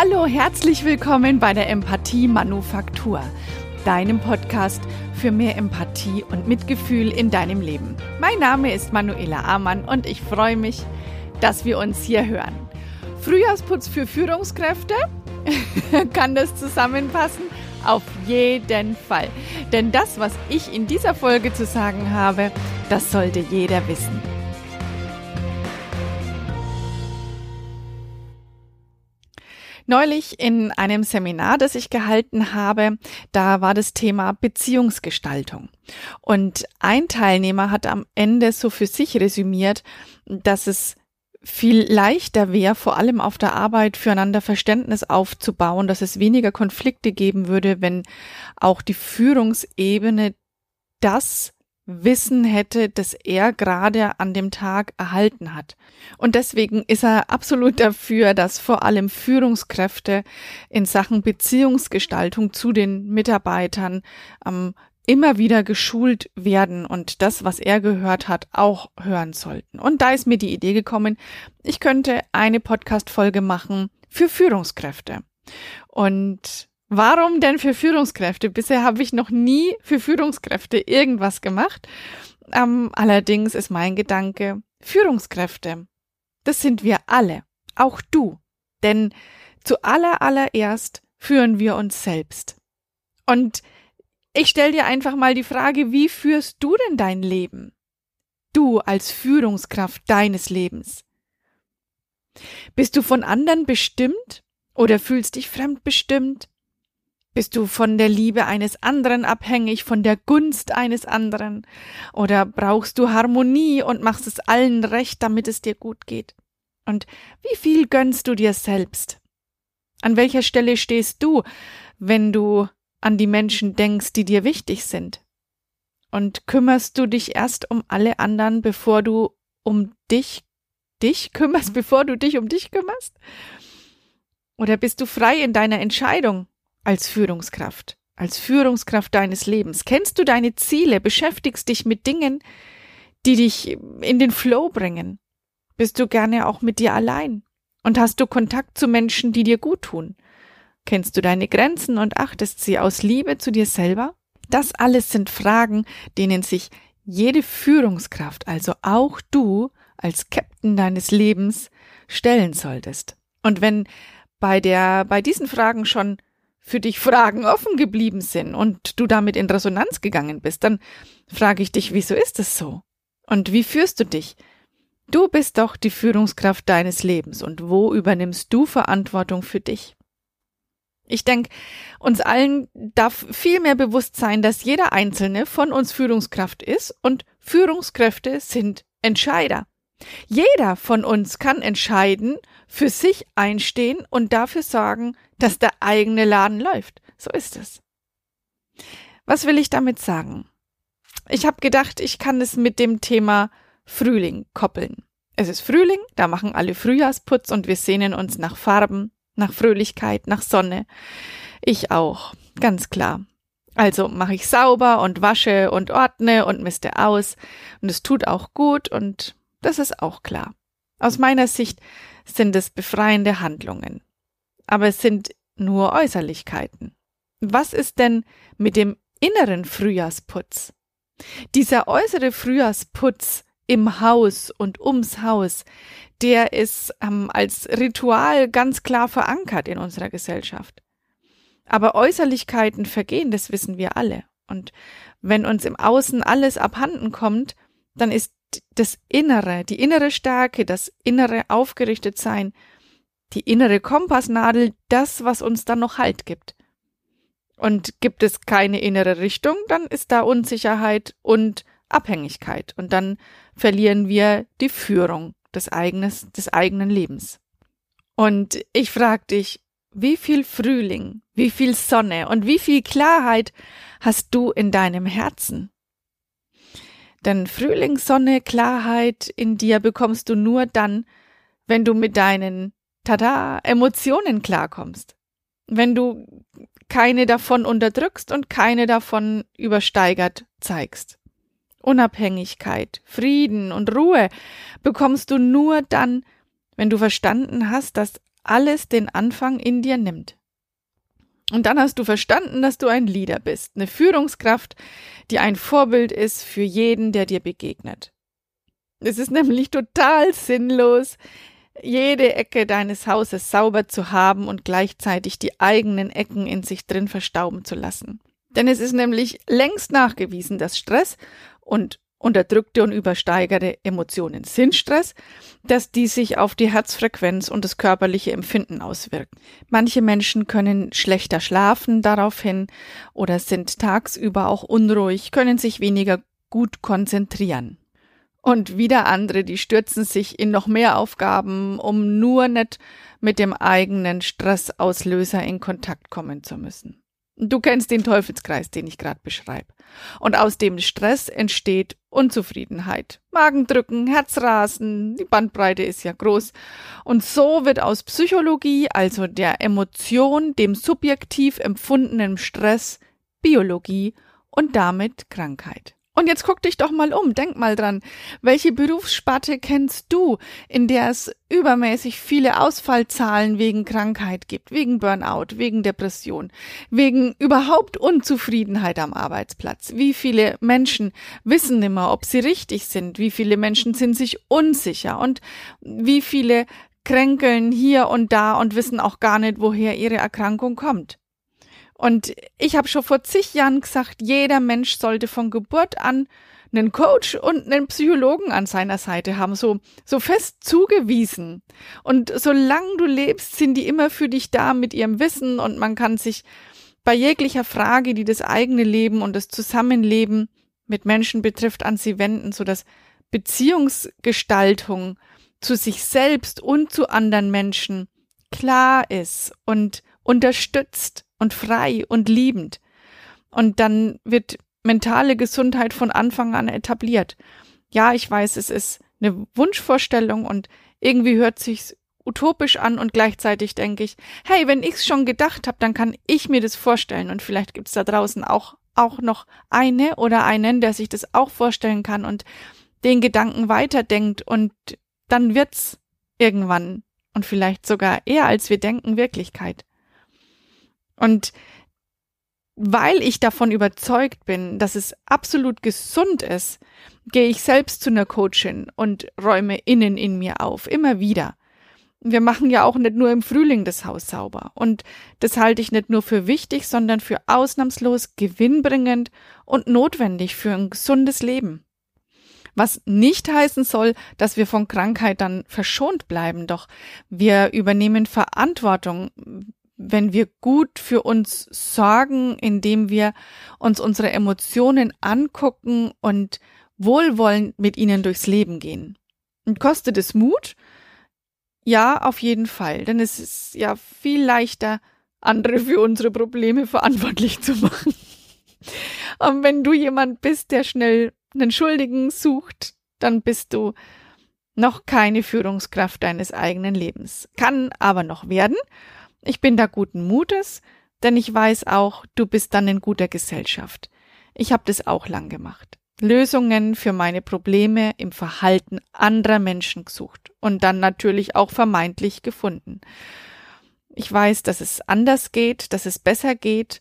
Hallo, herzlich willkommen bei der Empathie Manufaktur, deinem Podcast für mehr Empathie und Mitgefühl in deinem Leben. Mein Name ist Manuela Amann und ich freue mich, dass wir uns hier hören. Frühjahrsputz für Führungskräfte? Kann das zusammenpassen? Auf jeden Fall. Denn das, was ich in dieser Folge zu sagen habe, das sollte jeder wissen. Neulich in einem Seminar, das ich gehalten habe, da war das Thema Beziehungsgestaltung. Und ein Teilnehmer hat am Ende so für sich resümiert, dass es viel leichter wäre, vor allem auf der Arbeit füreinander Verständnis aufzubauen, dass es weniger Konflikte geben würde, wenn auch die Führungsebene das Wissen hätte, das er gerade an dem Tag erhalten hat. Und deswegen ist er absolut dafür, dass vor allem Führungskräfte in Sachen Beziehungsgestaltung zu den Mitarbeitern ähm, immer wieder geschult werden und das, was er gehört hat, auch hören sollten. Und da ist mir die Idee gekommen, ich könnte eine Podcast-Folge machen für Führungskräfte. Und Warum denn für Führungskräfte? Bisher habe ich noch nie für Führungskräfte irgendwas gemacht. Ähm, allerdings ist mein Gedanke, Führungskräfte, das sind wir alle, auch du. Denn zu aller allererst führen wir uns selbst. Und ich stelle dir einfach mal die Frage, wie führst du denn dein Leben? Du als Führungskraft deines Lebens. Bist du von anderen bestimmt oder fühlst dich fremdbestimmt? Bist du von der Liebe eines anderen abhängig, von der Gunst eines anderen? Oder brauchst du Harmonie und machst es allen recht, damit es dir gut geht? Und wie viel gönnst du dir selbst? An welcher Stelle stehst du, wenn du an die Menschen denkst, die dir wichtig sind? Und kümmerst du dich erst um alle anderen, bevor du um dich, dich kümmerst, bevor du dich um dich kümmerst? Oder bist du frei in deiner Entscheidung? Als Führungskraft, als Führungskraft deines Lebens? Kennst du deine Ziele? Beschäftigst dich mit Dingen, die dich in den Flow bringen? Bist du gerne auch mit dir allein? Und hast du Kontakt zu Menschen, die dir gut tun? Kennst du deine Grenzen und achtest sie aus Liebe zu dir selber? Das alles sind Fragen, denen sich jede Führungskraft, also auch du als Captain deines Lebens, stellen solltest. Und wenn bei der, bei diesen Fragen schon für dich Fragen offen geblieben sind und du damit in Resonanz gegangen bist, dann frage ich dich, wieso ist es so? Und wie führst du dich? Du bist doch die Führungskraft deines Lebens und wo übernimmst du Verantwortung für dich? Ich denke, uns allen darf viel mehr bewusst sein, dass jeder Einzelne von uns Führungskraft ist und Führungskräfte sind Entscheider. Jeder von uns kann entscheiden, für sich einstehen und dafür sorgen, dass der eigene Laden läuft. So ist es. Was will ich damit sagen? Ich habe gedacht, ich kann es mit dem Thema Frühling koppeln. Es ist Frühling, da machen alle Frühjahrsputz und wir sehnen uns nach Farben, nach Fröhlichkeit, nach Sonne. Ich auch, ganz klar. Also mache ich sauber und wasche und ordne und miste aus und es tut auch gut und das ist auch klar. Aus meiner Sicht sind es befreiende Handlungen. Aber es sind nur Äußerlichkeiten. Was ist denn mit dem inneren Frühjahrsputz? Dieser äußere Frühjahrsputz im Haus und ums Haus, der ist ähm, als Ritual ganz klar verankert in unserer Gesellschaft. Aber Äußerlichkeiten vergehen, das wissen wir alle. Und wenn uns im Außen alles abhanden kommt, dann ist das Innere, die innere Stärke, das innere Aufgerichtetsein, die innere Kompassnadel, das, was uns dann noch Halt gibt. Und gibt es keine innere Richtung, dann ist da Unsicherheit und Abhängigkeit. Und dann verlieren wir die Führung des, eigenes, des eigenen Lebens. Und ich frage dich, wie viel Frühling, wie viel Sonne und wie viel Klarheit hast du in deinem Herzen? Denn Frühlingssonne, Klarheit in dir bekommst du nur dann, wenn du mit deinen tada Emotionen klarkommst. Wenn du keine davon unterdrückst und keine davon übersteigert zeigst. Unabhängigkeit, Frieden und Ruhe bekommst du nur dann, wenn du verstanden hast, dass alles den Anfang in dir nimmt. Und dann hast du verstanden, dass du ein Leader bist, eine Führungskraft, die ein Vorbild ist für jeden, der dir begegnet. Es ist nämlich total sinnlos, jede Ecke deines Hauses sauber zu haben und gleichzeitig die eigenen Ecken in sich drin verstauben zu lassen. Denn es ist nämlich längst nachgewiesen, dass Stress und unterdrückte und übersteigerte Emotionen sind Stress, dass die sich auf die Herzfrequenz und das körperliche Empfinden auswirken. Manche Menschen können schlechter schlafen daraufhin oder sind tagsüber auch unruhig, können sich weniger gut konzentrieren. Und wieder andere, die stürzen sich in noch mehr Aufgaben, um nur nicht mit dem eigenen Stressauslöser in Kontakt kommen zu müssen. Du kennst den Teufelskreis, den ich gerade beschreibe. Und aus dem Stress entsteht Unzufriedenheit, Magendrücken, Herzrasen, die Bandbreite ist ja groß. Und so wird aus Psychologie, also der Emotion, dem subjektiv empfundenen Stress, Biologie und damit Krankheit. Und jetzt guck dich doch mal um, denk mal dran, welche Berufssparte kennst du, in der es übermäßig viele Ausfallzahlen wegen Krankheit gibt, wegen Burnout, wegen Depression, wegen überhaupt Unzufriedenheit am Arbeitsplatz? Wie viele Menschen wissen nimmer, ob sie richtig sind? Wie viele Menschen sind sich unsicher? Und wie viele kränkeln hier und da und wissen auch gar nicht, woher ihre Erkrankung kommt? Und ich habe schon vor zig Jahren gesagt, jeder Mensch sollte von Geburt an einen Coach und einen Psychologen an seiner Seite haben, so, so fest zugewiesen. Und solange du lebst, sind die immer für dich da mit ihrem Wissen und man kann sich bei jeglicher Frage, die das eigene Leben und das Zusammenleben mit Menschen betrifft, an sie wenden, so dass Beziehungsgestaltung zu sich selbst und zu anderen Menschen klar ist und unterstützt und frei und liebend. Und dann wird mentale Gesundheit von Anfang an etabliert. Ja, ich weiß, es ist eine Wunschvorstellung und irgendwie hört sich's utopisch an und gleichzeitig denke ich, hey, wenn ich's schon gedacht habe, dann kann ich mir das vorstellen und vielleicht gibt's da draußen auch auch noch eine oder einen, der sich das auch vorstellen kann und den Gedanken weiterdenkt und dann wird's irgendwann und vielleicht sogar eher als wir denken Wirklichkeit. Und weil ich davon überzeugt bin, dass es absolut gesund ist, gehe ich selbst zu einer Coachin und räume innen in mir auf, immer wieder. Wir machen ja auch nicht nur im Frühling das Haus sauber. Und das halte ich nicht nur für wichtig, sondern für ausnahmslos gewinnbringend und notwendig für ein gesundes Leben. Was nicht heißen soll, dass wir von Krankheit dann verschont bleiben, doch wir übernehmen Verantwortung, wenn wir gut für uns sorgen, indem wir uns unsere Emotionen angucken und wohlwollend mit ihnen durchs Leben gehen. Und kostet es Mut? Ja, auf jeden Fall, denn es ist ja viel leichter, andere für unsere Probleme verantwortlich zu machen. Und wenn du jemand bist, der schnell einen Schuldigen sucht, dann bist du noch keine Führungskraft deines eigenen Lebens. Kann aber noch werden ich bin da guten Mutes, denn ich weiß auch, du bist dann in guter Gesellschaft. Ich habe das auch lang gemacht. Lösungen für meine Probleme im Verhalten anderer Menschen gesucht und dann natürlich auch vermeintlich gefunden. Ich weiß, dass es anders geht, dass es besser geht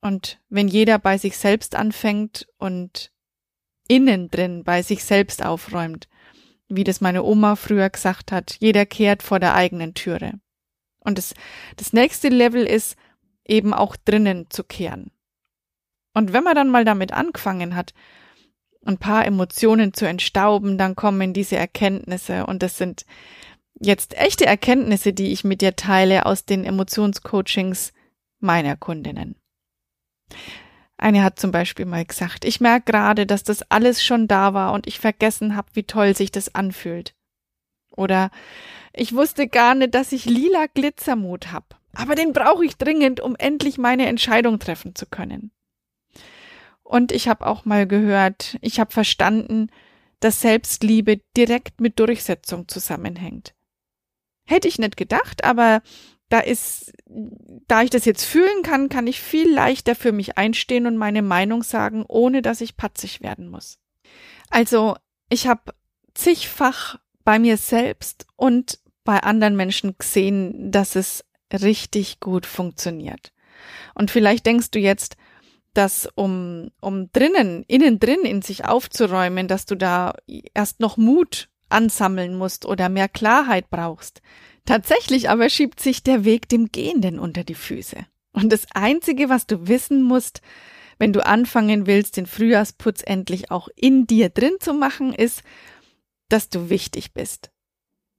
und wenn jeder bei sich selbst anfängt und innen drin bei sich selbst aufräumt, wie das meine Oma früher gesagt hat, jeder kehrt vor der eigenen Türe. Und das, das nächste Level ist eben auch drinnen zu kehren. Und wenn man dann mal damit angefangen hat, ein paar Emotionen zu entstauben, dann kommen diese Erkenntnisse und das sind jetzt echte Erkenntnisse, die ich mit dir teile aus den Emotionscoachings meiner Kundinnen. Eine hat zum Beispiel mal gesagt, ich merke gerade, dass das alles schon da war und ich vergessen habe, wie toll sich das anfühlt. Oder ich wusste gar nicht, dass ich lila Glitzermut hab. Aber den brauche ich dringend, um endlich meine Entscheidung treffen zu können. Und ich habe auch mal gehört, ich habe verstanden, dass Selbstliebe direkt mit Durchsetzung zusammenhängt. Hätte ich nicht gedacht, aber da ist, da ich das jetzt fühlen kann, kann ich viel leichter für mich einstehen und meine Meinung sagen, ohne dass ich patzig werden muss. Also, ich habe zigfach bei mir selbst und bei anderen Menschen gesehen, dass es richtig gut funktioniert. Und vielleicht denkst du jetzt, dass um, um drinnen, innen drin in sich aufzuräumen, dass du da erst noch Mut ansammeln musst oder mehr Klarheit brauchst. Tatsächlich aber schiebt sich der Weg dem Gehenden unter die Füße. Und das Einzige, was du wissen musst, wenn du anfangen willst, den Frühjahrsputz endlich auch in dir drin zu machen, ist, dass du wichtig bist,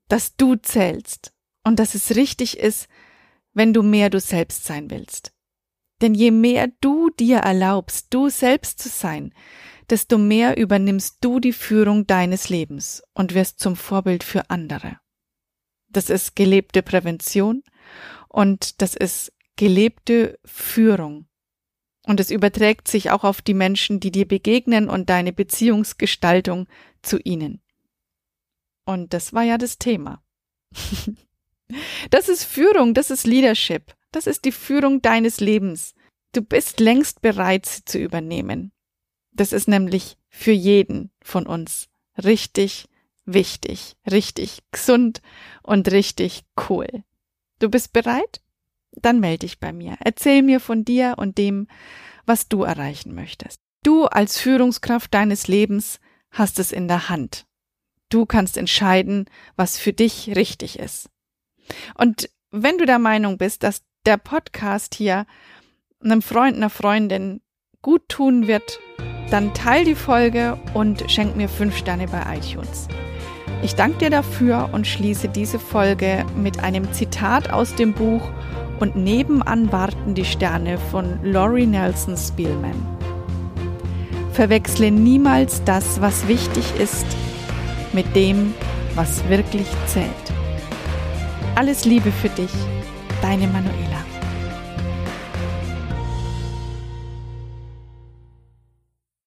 dass du zählst und dass es richtig ist, wenn du mehr du selbst sein willst. Denn je mehr du dir erlaubst, du selbst zu sein, desto mehr übernimmst du die Führung deines Lebens und wirst zum Vorbild für andere. Das ist gelebte Prävention und das ist gelebte Führung. Und es überträgt sich auch auf die Menschen, die dir begegnen und deine Beziehungsgestaltung zu ihnen. Und das war ja das Thema. Das ist Führung, das ist Leadership, das ist die Führung deines Lebens. Du bist längst bereit, sie zu übernehmen. Das ist nämlich für jeden von uns richtig wichtig, richtig gesund und richtig cool. Du bist bereit? Dann melde dich bei mir. Erzähl mir von dir und dem, was du erreichen möchtest. Du als Führungskraft deines Lebens hast es in der Hand. Du kannst entscheiden, was für dich richtig ist. Und wenn du der Meinung bist, dass der Podcast hier einem Freund, einer Freundin gut tun wird, dann teil die Folge und schenk mir fünf Sterne bei iTunes. Ich danke dir dafür und schließe diese Folge mit einem Zitat aus dem Buch und nebenan warten die Sterne von Laurie Nelson Spielman. Verwechsle niemals das, was wichtig ist, mit dem, was wirklich zählt. Alles Liebe für dich, deine Manuela.